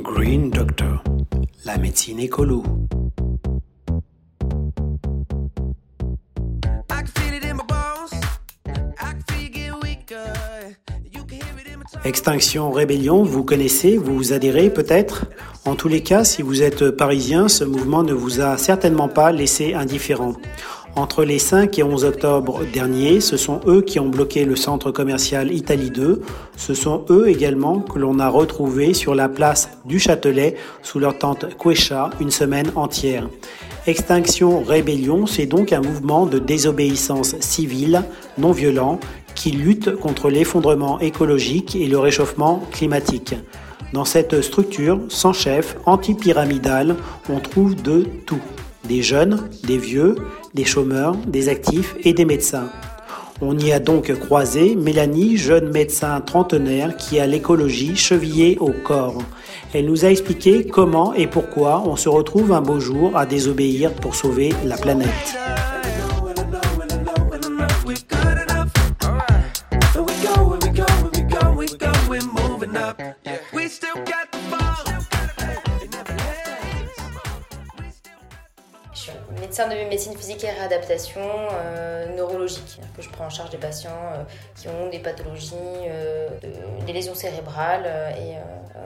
Green Doctor, la médecine écolo. Extinction Rébellion, vous connaissez, vous vous adhérez peut-être. En tous les cas, si vous êtes parisien, ce mouvement ne vous a certainement pas laissé indifférent. Entre les 5 et 11 octobre dernier, ce sont eux qui ont bloqué le centre commercial Italie 2. Ce sont eux également que l'on a retrouvés sur la place du Châtelet sous leur tente Quecha une semaine entière. Extinction Rébellion, c'est donc un mouvement de désobéissance civile, non violent, qui lutte contre l'effondrement écologique et le réchauffement climatique. Dans cette structure sans chef, anti-pyramidale, on trouve de tout. Des jeunes, des vieux, des chômeurs, des actifs et des médecins. On y a donc croisé Mélanie, jeune médecin trentenaire qui a l'écologie chevillée au corps. Elle nous a expliqué comment et pourquoi on se retrouve un beau jour à désobéir pour sauver la planète. Médecin de médecine physique et réadaptation euh, neurologique. Que je prends en charge des patients euh, qui ont des pathologies, euh, des lésions cérébrales et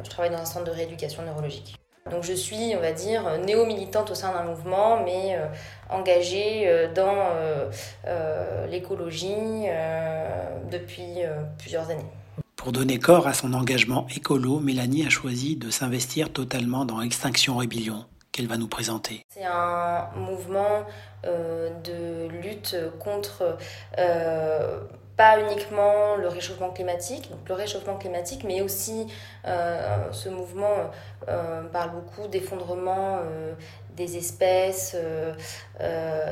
je travaille dans un centre de rééducation neurologique. Donc je suis, on va dire, néo-militante au sein d'un mouvement, mais engagée dans l'écologie depuis plusieurs années. Pour donner corps à son engagement écolo, Mélanie a choisi de s'investir totalement dans Extinction Rébellion qu'elle va nous présenter. C'est un mouvement euh, de lutte contre euh, pas uniquement le réchauffement climatique, donc le réchauffement climatique, mais aussi euh, ce mouvement parle beaucoup d'effondrement des espèces,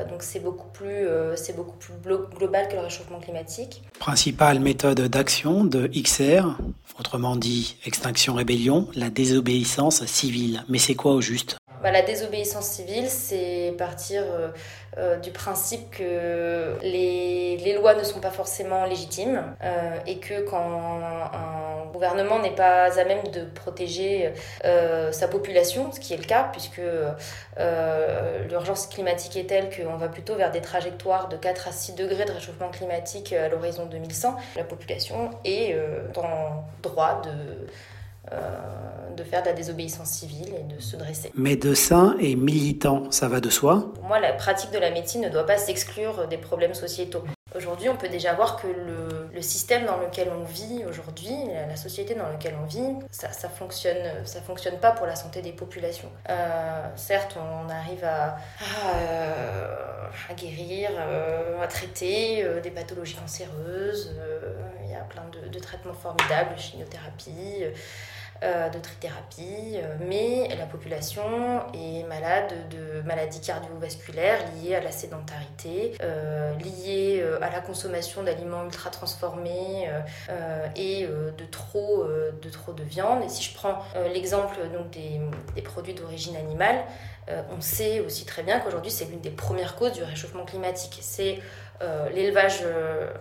donc c'est beaucoup plus c'est beaucoup plus global que le réchauffement climatique. Principale méthode d'action de XR, autrement dit Extinction Rébellion, la désobéissance civile. Mais c'est quoi au juste? La désobéissance civile, c'est partir euh, euh, du principe que les, lois ne sont pas forcément légitimes euh, et que quand un, gouvernement n'est pas à même de protéger sa population, ce qui est le cas puisque l'urgence climatique est telle qu'on va plutôt vers des trajectoires de 4 à 6 degrés de réchauffement climatique à l'horizon 2100, la population est en droit de de faire de la désobéissance civile et de se dresser. Médecin et militant, ça va de soi? Pour moi, la pratique de la médecine ne doit pas s'exclure des problèmes sociétaux. Aujourd'hui, on peut déjà voir que le, système dans lequel on vit aujourd'hui, la société dans laquelle on vit, ça, fonctionne, ça fonctionne pas pour la santé des populations. Euh, certes, on arrive à, euh, guérir, à traiter des pathologies cancéreuses. Il y a plein de, de traitements formidables, chimiothérapie. Euh, de trithérapie, euh, mais la population est malade de maladies cardiovasculaires liées à la sédentarité, euh, liées à la consommation d'aliments ultra transformés et de trop, de trop de viande. Et si je prends l'exemple donc des, produits d'origine animale, on sait aussi très bien qu'aujourd'hui c'est l'une des premières causes du réchauffement climatique. C'est l'élevage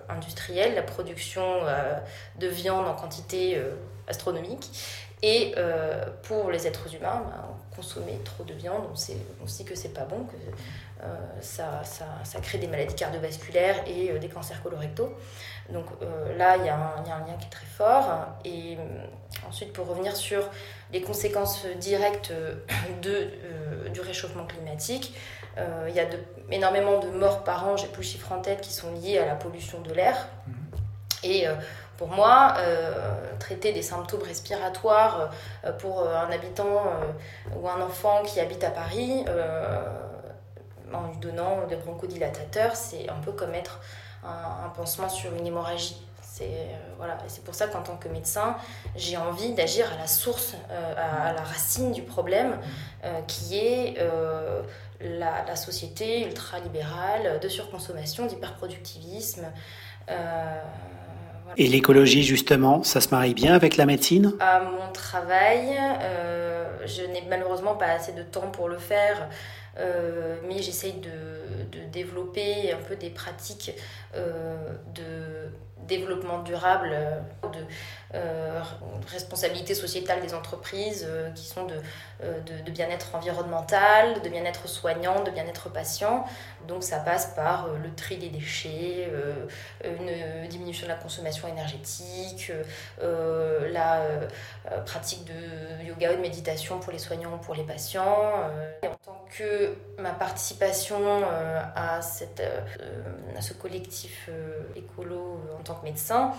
industriel, la production de viande en quantité astronomique et euh, pour les êtres humains, bah, consommer trop de viande, on sait, on que c'est pas bon, que euh, ça, crée des maladies cardiovasculaires et euh, des cancers colorectaux. Donc là, il y, a un lien qui est très fort. Ensuite, pour revenir sur les conséquences directes de, du réchauffement climatique, il y a de, énormément de morts par an, j'ai plus le chiffre en tête, qui sont liés à la pollution de l'air. Mmh. Et pour moi, euh, traiter des symptômes respiratoires euh, pour euh, un habitant ou un enfant qui habite à Paris, en lui donnant des bronchodilatateurs, c'est un peu comme mettre un, pansement sur une hémorragie. C'est voilà, c'est pour ça qu'en tant que médecin, j'ai envie d'agir à la source, à, la racine du problème, qui est la, la, société ultralibérale de surconsommation, d'hyperproductivisme. Et l'écologie, justement, ça se marie bien avec la médecine? À mon travail, euh, je n'ai malheureusement pas assez de temps pour le faire, euh, mais j'essaye de, de, développer un peu des pratiques euh, de développement durable, de responsabilité sociétale des entreprises qui sont de, de, bien-être environnemental, de bien-être soignant, de bien-être patient. Donc ça passe par le tri des déchets, une diminution de la consommation énergétique, la pratique de yoga ou de méditation pour les soignants ou pour les patients. Et en tant que ma participation à, cette, à ce collectif écolo en tant médecin,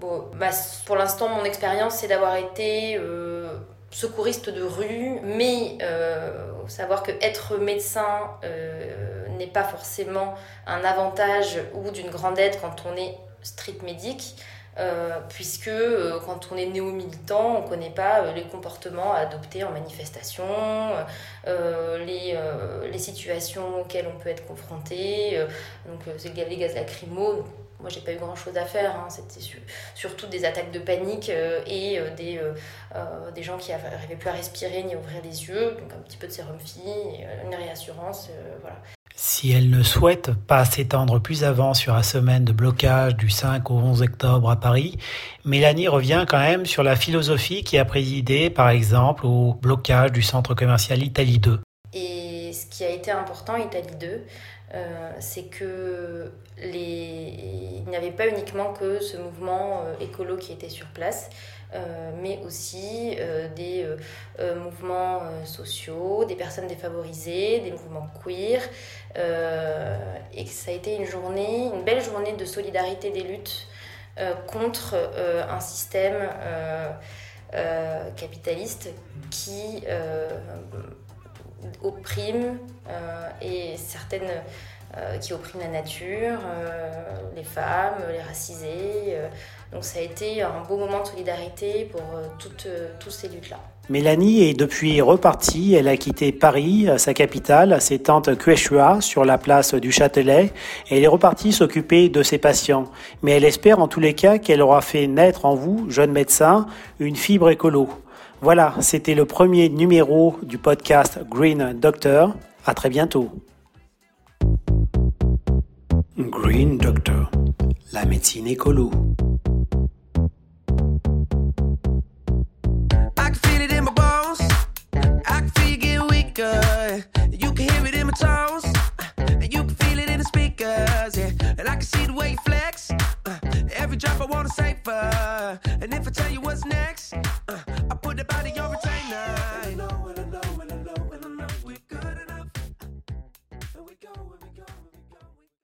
bon, bah, pour l'instant, mon expérience, c'est d'avoir été euh, secouriste de rue, mais euh, savoir que être médecin euh, n'est pas forcément un avantage ou d'une grande aide quand on est street médic. puisque quand on est néo-militant, on ne connaît pas les comportements à adopter en manifestation, les, les, situations auxquelles on peut être confronté, donc c'est les gaz lacrymaux, moi, j'ai pas eu grand chose à faire. Hein. C'était surtout des attaques de panique euh, et euh, des, euh, des gens qui n'arrivaient plus à respirer ni à ouvrir les yeux. Donc, un petit peu de sérum fille, une réassurance. voilà. Si elle ne souhaite pas s'étendre plus avant sur la semaine de blocage du 5 au 11 octobre à Paris, Mélanie revient quand même sur la philosophie qui a présidé, par exemple, au blocage du centre commercial Italie 2. Et ce qui a été important, Italie 2, euh, c'est que les... il n'y avait pas uniquement que ce mouvement euh, écolo qui était sur place, euh, mais aussi des mouvements sociaux, des personnes défavorisées, des mouvements queer, et que ça a été une journée, une belle journée de solidarité des luttes contre un système capitaliste qui opprime euh, et certaines euh, qui oppriment la nature, euh, les femmes, les racisés. donc ça a été un beau moment de solidarité pour toutes, toutes ces luttes-là. Mélanie est depuis repartie. Elle a quitté Paris, sa capitale, ses tantes Quechua, sur la place du Châtelet, et elle est repartie s'occuper de ses patients. Mais elle espère en tous les cas qu'elle aura fait naître en vous, jeune médecin, une fibre écolo. Voilà, c'était le premier numéro du podcast Green Doctor. À très bientôt. Green Doctor, la médecine écolo. I can feel it in my bones. I can feel you get weaker. You can hear it in my tones. You can feel it in the speakers. Yeah. And I can see the way you flex.